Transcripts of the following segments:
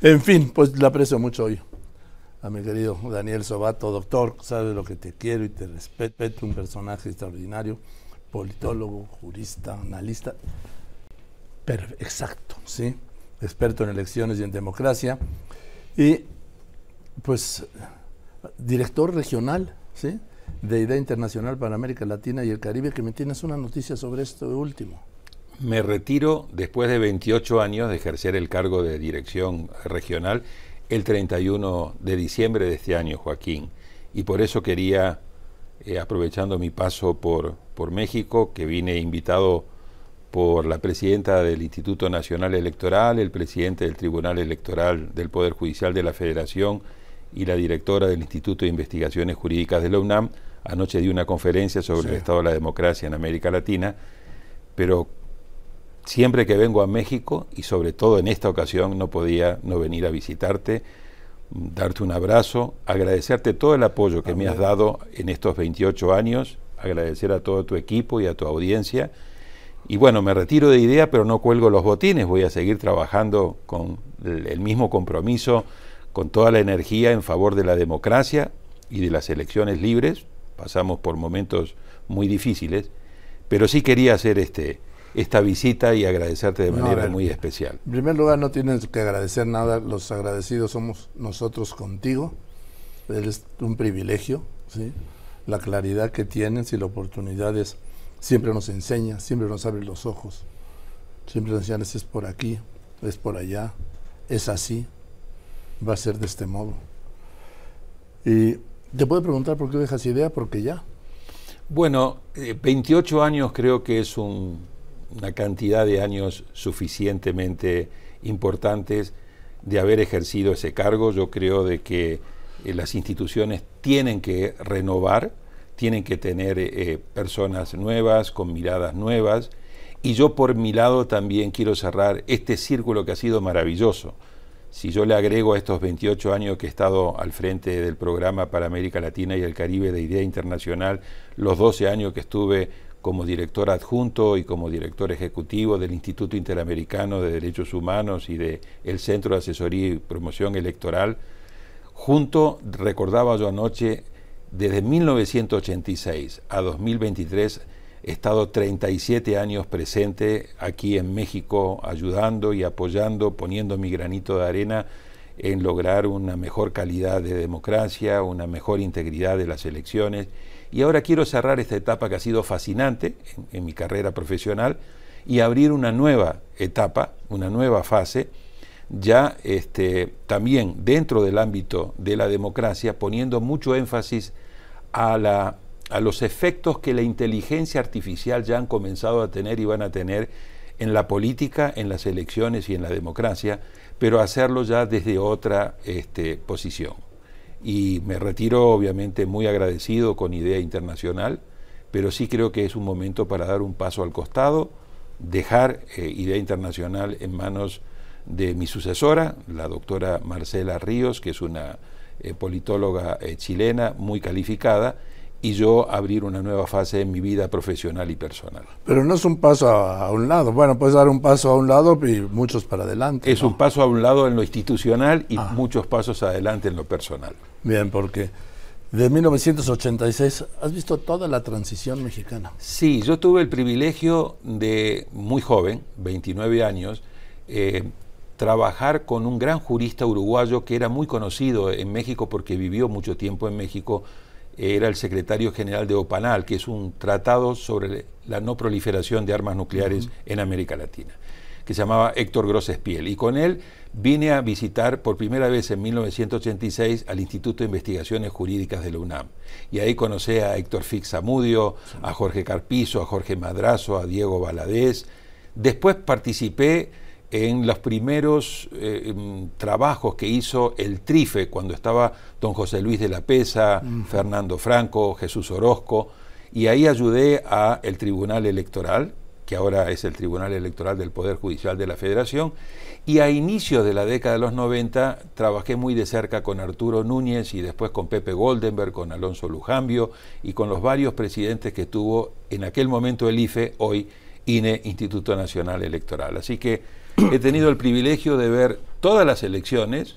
En fin, pues le aprecio mucho hoy a mi querido Daniel Sobato, doctor, sabe lo que te quiero y te respeto, un personaje extraordinario, politólogo, jurista, analista, exacto, ¿sí? Experto en elecciones y en democracia, y pues director regional, ¿sí? De Idea Internacional para América Latina y el Caribe, que me tienes una noticia sobre esto último. Me retiro después de 28 años de ejercer el cargo de dirección regional el 31 de diciembre de este año, Joaquín. Y por eso quería, eh, aprovechando mi paso por, por México, que vine invitado por la presidenta del Instituto Nacional Electoral, el presidente del Tribunal Electoral del Poder Judicial de la Federación y la directora del Instituto de Investigaciones Jurídicas de la UNAM, anoche di una conferencia sobre el estado de la democracia en América Latina, pero siempre que vengo a México y sobre todo en esta ocasión no podía no venir a visitarte, darte un abrazo, agradecerte todo el apoyo que me has dado en estos 28 años, agradecer a todo tu equipo y a tu audiencia. Y bueno, me retiro de idea, pero no cuelgo los botines, voy a seguir trabajando con el mismo compromiso, con toda la energía en favor de la democracia y de las elecciones libres. Pasamos por momentos muy difíciles, pero sí quería hacer este, esta visita y agradecerte de manera muy especial. En primer lugar, no tienes que agradecer nada, los agradecidos somos nosotros contigo. Es un privilegio, ¿sí? La claridad que tienes y la oportunidad siempre nos enseña, siempre nos abre los ojos. Siempre nos enseñan, es por aquí, es por allá, es así, va a ser de este modo. Y te puedo preguntar por qué dejas idea, porque ya. Bueno, 28 eh, años creo que es un, una cantidad de años suficientemente importantes de haber ejercido ese cargo. Yo creo de que eh, las instituciones tienen que renovar, tienen que tener eh, personas nuevas, con miradas nuevas. Y yo por mi lado también quiero cerrar este círculo que ha sido maravilloso. Si yo le agrego a estos 28 años que he estado al frente del programa para América Latina y el Caribe de Idea Internacional, los 12 años que estuve como director adjunto y como director ejecutivo del Instituto Interamericano de Derechos Humanos y del el Centro de Asesoría y Promoción Electoral. Junto, recordaba yo anoche, desde 1986 a 2023 he estado 37 años presente aquí en México ayudando y apoyando, poniendo mi granito de arena en lograr una mejor calidad de democracia, una mejor integridad de las elecciones y ahora quiero cerrar esta etapa que ha sido fascinante en, mi carrera profesional y abrir una nueva etapa, una nueva fase, ya este, también dentro del ámbito de la democracia, poniendo mucho énfasis a, los efectos que la inteligencia artificial ya han comenzado a tener y van a tener en la política, en las elecciones y en la democracia, pero hacerlo ya desde otra este, posición y me retiro obviamente muy agradecido con Idea Internacional, pero sí creo que es un momento para dar un paso al costado, dejar eh, Idea Internacional en manos de mi sucesora, la doctora Marcela Ríos, que es una eh, politóloga eh, chilena muy calificada, y yo abrir una nueva fase en mi vida profesional y personal. Pero no es un paso a, un lado, bueno, puedes dar un paso a un lado y muchos para adelante. Es un paso a un lado en lo institucional y ah. muchos pasos adelante en lo personal. Bien, porque de 1986 has visto toda la transición mexicana. Sí, yo tuve el privilegio de, muy joven, 29 años, eh, trabajar con un gran jurista uruguayo que era muy conocido en México porque vivió mucho tiempo en México, era el secretario general de OPANAL, que es un tratado sobre la no proliferación de armas nucleares en América Latina, que se llamaba Héctor Grossespiel. Y con él vine a visitar por primera vez en 1986 al Instituto de Investigaciones Jurídicas de la UNAM. Y ahí conocí a Héctor Fix Amudio, a Jorge Carpizo, a Jorge Madrazo, a Diego Valadez. Después participé en los primeros eh, em, trabajos que hizo el Trife, cuando estaba don José Luis de la Pesa, Fernando Franco, Jesús Orozco, y ahí ayudé a el Tribunal Electoral, que ahora es el Tribunal Electoral del Poder Judicial de la Federación, y a inicios de la década de los 90 trabajé muy de cerca con Arturo Núñez y después con Pepe Goldenberg, con Alonso Lujambio y con los varios presidentes que tuvo en aquel momento el IFE, hoy INE, Instituto Nacional Electoral. Así que he tenido el privilegio de ver todas las elecciones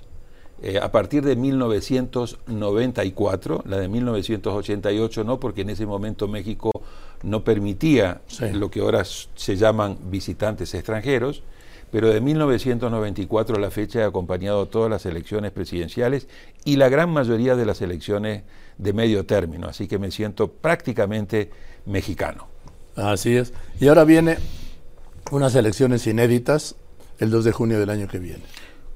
eh, a partir de 1994, la de 1988 no, porque en ese momento México no permitía lo que ahora se llaman visitantes extranjeros, pero de 1994 a la fecha he acompañado todas las elecciones presidenciales y la gran mayoría de las elecciones de medio término, así que me siento prácticamente mexicano. Así es. Y ahora viene unas elecciones inéditas el 2 de junio del año que viene.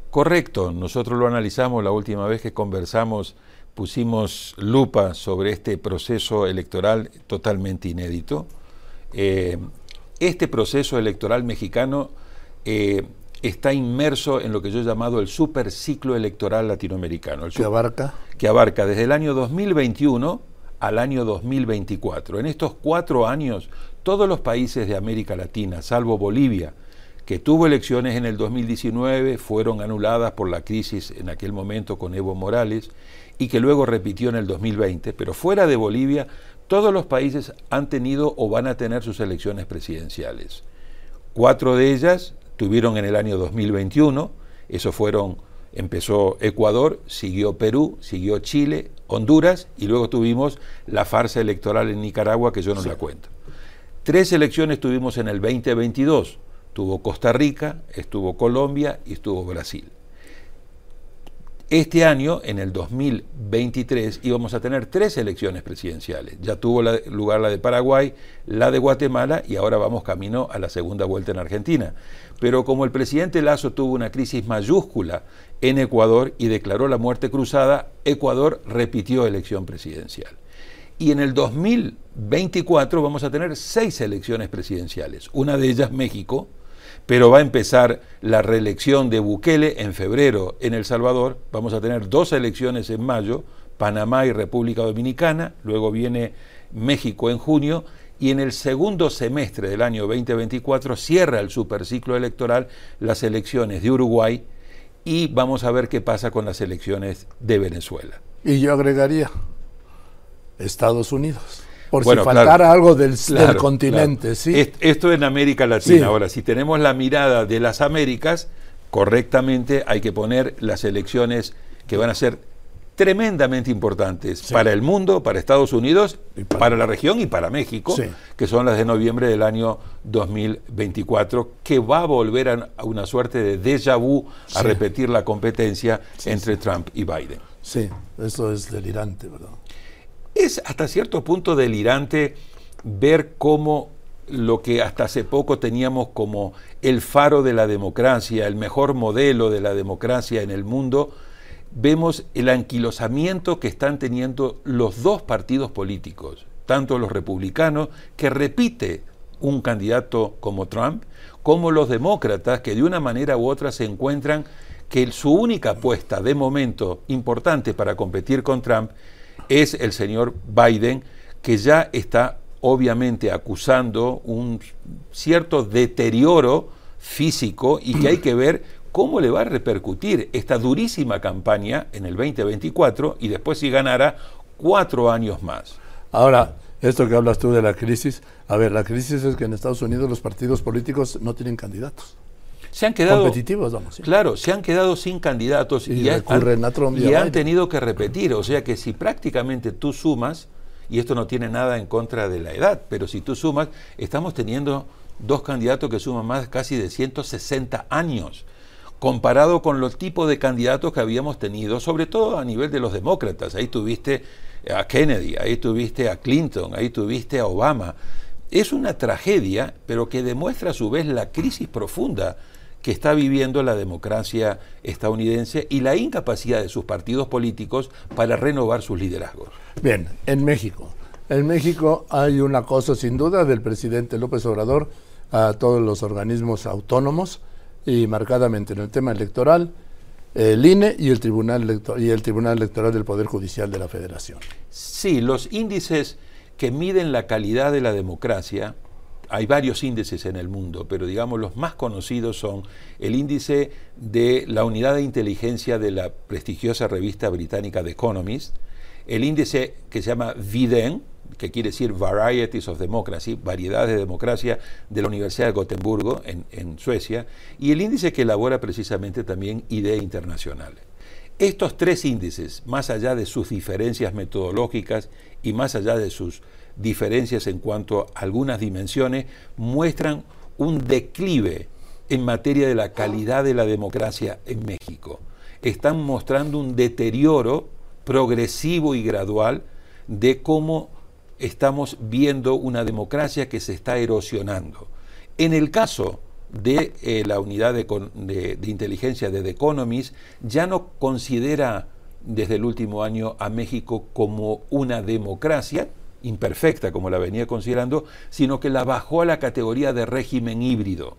Correcto, nosotros lo analizamos la última vez que conversamos, pusimos lupa sobre este proceso electoral totalmente inédito. Eh, este proceso electoral mexicano eh, está inmerso en lo que yo he llamado el superciclo electoral latinoamericano. El ¿Que abarca? Que abarca desde el año 2021 al año 2024. En estos cuatro años, todos los países de América Latina, salvo Bolivia, que tuvo elecciones en el 2019, fueron anuladas por la crisis en aquel momento con Evo Morales y que luego repitió en el 2020, pero fuera de Bolivia, todos los países han tenido o van a tener sus elecciones presidenciales. Cuatro de ellas tuvieron en el año 2021, eso fueron, empezó Ecuador, siguió Perú, siguió Chile, Honduras y luego tuvimos la farsa electoral en Nicaragua que yo no la cuento. Tres elecciones tuvimos en el 2022, Estuvo Costa Rica, estuvo Colombia y estuvo Brasil. Este año, en el 2023, íbamos a tener tres elecciones presidenciales. Ya tuvo lugar la de Paraguay, la de Guatemala y ahora vamos camino a la segunda vuelta en Argentina. Pero como el presidente Lazo tuvo una crisis mayúscula en Ecuador y declaró la muerte cruzada, Ecuador repitió elección presidencial. Y en el 2024 vamos a tener seis elecciones presidenciales. Una de ellas México, pero va a empezar la reelección de Bukele en febrero en El Salvador, vamos a tener dos elecciones en mayo, Panamá y República Dominicana, luego viene México en junio, y en el segundo semestre del año 2024 cierra el superciclo electoral las elecciones de Uruguay y vamos a ver qué pasa con las elecciones de Venezuela. Y yo agregaría Estados Unidos por si faltara algo del, continente. ¿sí? Esto en América Latina. Ahora, si tenemos la mirada de las Américas, correctamente hay que poner las elecciones que van a ser tremendamente importantes para el mundo, para Estados Unidos, para, la región y para México, que son las de noviembre del año 2024, que va a volver a, una suerte de déjà vu a repetir la competencia entre Trump y Biden. Sí, eso es delirante, ¿verdad? Es hasta cierto punto delirante ver cómo lo que hasta hace poco teníamos como el faro de la democracia, el mejor modelo de la democracia en el mundo, vemos el anquilosamiento que están teniendo los dos partidos políticos, tanto los republicanos, que repite un candidato como Trump, como los demócratas, que de una manera u otra se encuentran que su única apuesta de momento importante para competir con Trump es el señor Biden, que ya está obviamente acusando un cierto deterioro físico y que hay que ver cómo le va a repercutir esta durísima campaña en el 2024 y después si ganara cuatro años más. Ahora, esto que hablas tú de la crisis, a ver, la crisis es que en Estados Unidos los partidos políticos no tienen candidatos se han quedado competitivos, vamos. Claro, se han quedado sin candidatos y, han, y han tenido que repetir. O sea que si prácticamente tú sumas, y esto no tiene nada en contra de la edad, pero si tú sumas, estamos teniendo dos candidatos que suman más casi de 160 años, comparado con los tipos de candidatos que habíamos tenido, sobre todo a nivel de los demócratas. Ahí tuviste a Kennedy, ahí tuviste a Clinton, ahí tuviste a Obama. Es una tragedia, pero que demuestra a su vez la crisis profunda que está viviendo la democracia estadounidense y la incapacidad de sus partidos políticos para renovar sus liderazgos. Bien, en México. En México hay una cosa sin duda del presidente López Obrador a todos los organismos autónomos y marcadamente en el tema electoral, el INE y el Tribunal, y el Tribunal Electoral del Poder Judicial de la Federación. Sí, los índices que miden la calidad de la democracia hay varios índices en el mundo, pero digamos los más conocidos son el índice de la unidad de inteligencia de la prestigiosa revista británica The Economist, el índice que se llama VIDEN, que quiere decir Varieties of Democracy, variedades de democracia, de la Universidad de Gotemburgo, en, Suecia, y el índice que elabora precisamente también IDEA Internacional. Estos tres índices, más allá de sus diferencias metodológicas y más allá de sus diferencias en cuanto a algunas dimensiones, muestran un declive en materia de la calidad de la democracia en México. Están mostrando un deterioro progresivo y gradual de cómo estamos viendo una democracia que se está erosionando. En el caso de eh, la unidad de, inteligencia de The Economist, ya no considera desde el último año a México como una democracia, imperfecta como la venía considerando, sino que la bajó a la categoría de régimen híbrido.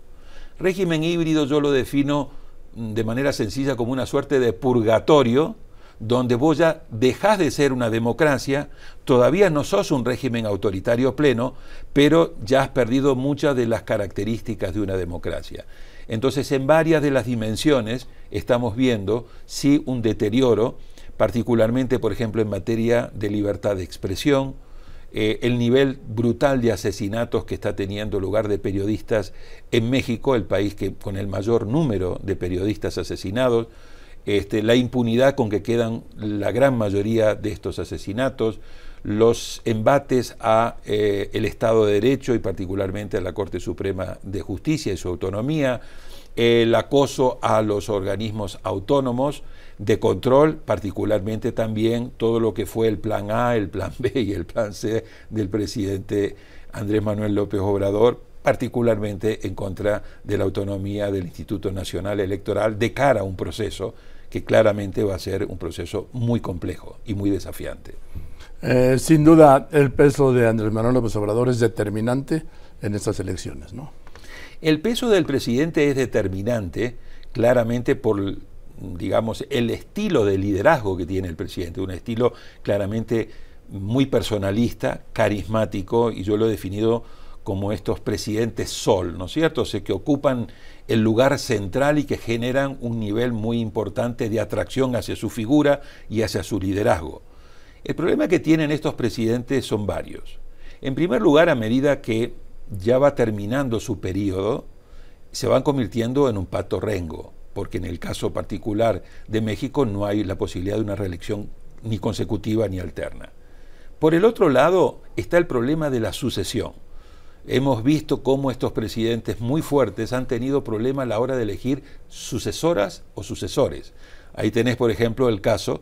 Régimen híbrido yo lo defino mm, de manera sencilla como una suerte de purgatorio donde vos ya dejás de ser una democracia, todavía no sos un régimen autoritario pleno, pero ya has perdido muchas de las características de una democracia. Entonces, en varias de las dimensiones estamos viendo, sí, un deterioro, particularmente, por ejemplo, en materia de libertad de expresión, eh, el nivel brutal de asesinatos que está teniendo lugar de periodistas en México, el país que con el mayor número de periodistas asesinados, este, la impunidad con que quedan la gran mayoría de estos asesinatos, los embates a eh, el Estado de Derecho y particularmente a la Corte Suprema de Justicia y su autonomía, el acoso a los organismos autónomos de control, particularmente también todo lo que fue el plan A, el plan B y el plan C del presidente Andrés Manuel López Obrador, particularmente en contra de la autonomía del Instituto Nacional Electoral de cara a un proceso que claramente va a ser un proceso muy complejo y muy desafiante. Eh, sin duda, el peso de Andrés Manuel López Obrador es determinante en estas elecciones, ¿no? El peso del presidente es determinante claramente por, digamos, el estilo de liderazgo que tiene el presidente, un estilo claramente muy personalista, carismático, y yo lo he definido como estos presidentes sol, ¿no es cierto? O sea, que ocupan el lugar central y que generan un nivel muy importante de atracción hacia su figura y hacia su liderazgo. El problema que tienen estos presidentes son varios. En primer lugar, a medida que ya va terminando su periodo, se van convirtiendo en un pato rengo, porque en el caso particular de México no hay la posibilidad de una reelección ni consecutiva ni alterna. Por el otro lado está el problema de la sucesión hemos visto cómo estos presidentes muy fuertes han tenido problemas a la hora de elegir sucesoras o sucesores. Ahí tenés, por ejemplo, el caso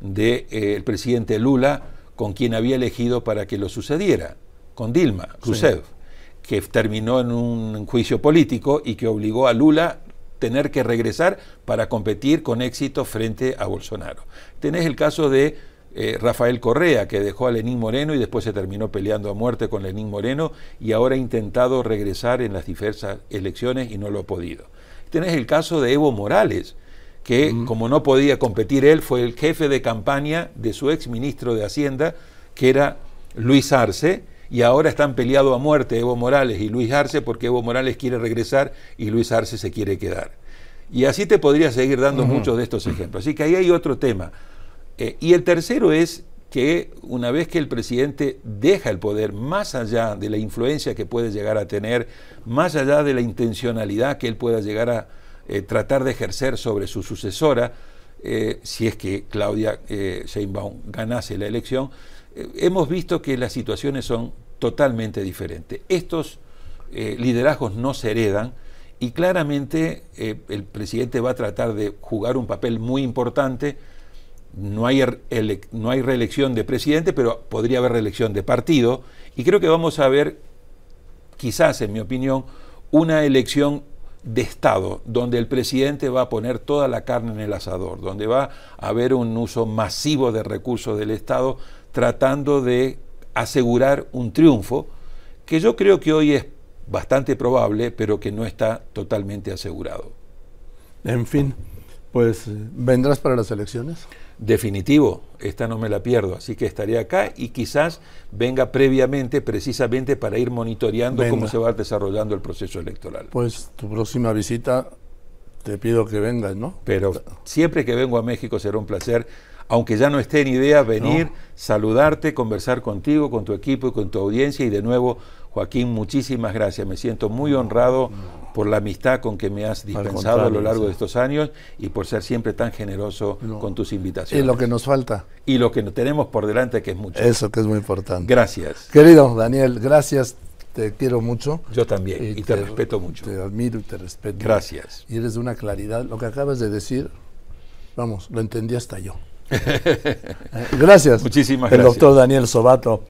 del de, eh, presidente Lula con quien había elegido para que lo sucediera, con Dilma Rousseff, que terminó en un juicio político y que obligó a Lula tener que regresar para competir con éxito frente a Bolsonaro. Tenés el caso de eh, Rafael Correa, que dejó a Lenín Moreno y después se terminó peleando a muerte con Lenín Moreno y ahora ha intentado regresar en las diversas elecciones y no lo ha podido. Tenés el caso de Evo Morales, que como no podía competir él, fue el jefe de campaña de su ex ministro de Hacienda, que era Luis Arce, y ahora están peleados a muerte Evo Morales y Luis Arce porque Evo Morales quiere regresar y Luis Arce se quiere quedar. Y así te podría seguir dando muchos de estos ejemplos. Así que ahí hay otro tema. Eh, y el tercero es que una vez que el presidente deja el poder, más allá de la influencia que puede llegar a tener, más allá de la intencionalidad que él pueda llegar a eh, tratar de ejercer sobre su sucesora, eh, si es que Claudia Sheinbaum ganase la elección, hemos visto que las situaciones son totalmente diferentes. Estos liderazgos no se heredan y claramente el presidente va a tratar de jugar un papel muy importante no hay, no hay reelección de presidente, pero podría haber reelección de partido. Y creo que vamos a ver, quizás en mi opinión, una elección de Estado, donde el presidente va a poner toda la carne en el asador, donde va a haber un uso masivo de recursos del Estado, tratando de asegurar un triunfo, que yo creo que hoy es bastante probable, pero que no está totalmente asegurado. En fin, pues vendrás para las elecciones definitivo, esta no me la pierdo, así que estaré acá y quizás venga previamente, precisamente para ir monitoreando cómo se va desarrollando el proceso electoral. Pues tu próxima visita te pido que vengas, ¿no? Pero siempre que vengo a México será un placer aunque ya no esté en idea, venir, saludarte, conversar contigo, con tu equipo y con tu audiencia. Y de nuevo, Joaquín, muchísimas gracias. Me siento muy honrado por la amistad con que me has dispensado a lo largo de estos años y por ser siempre tan generoso con tus invitaciones. Y lo que nos falta. Y lo que tenemos por delante, que es mucho. Eso que es muy importante. Gracias. Querido Daniel, gracias. Te quiero mucho. Yo también. Y, te, respeto mucho. Te admiro y te respeto. Gracias. Y eres de una claridad. Lo que acabas de decir, vamos, lo entendí hasta yo. Gracias. Muchísimas gracias. El doctor Daniel Sobato.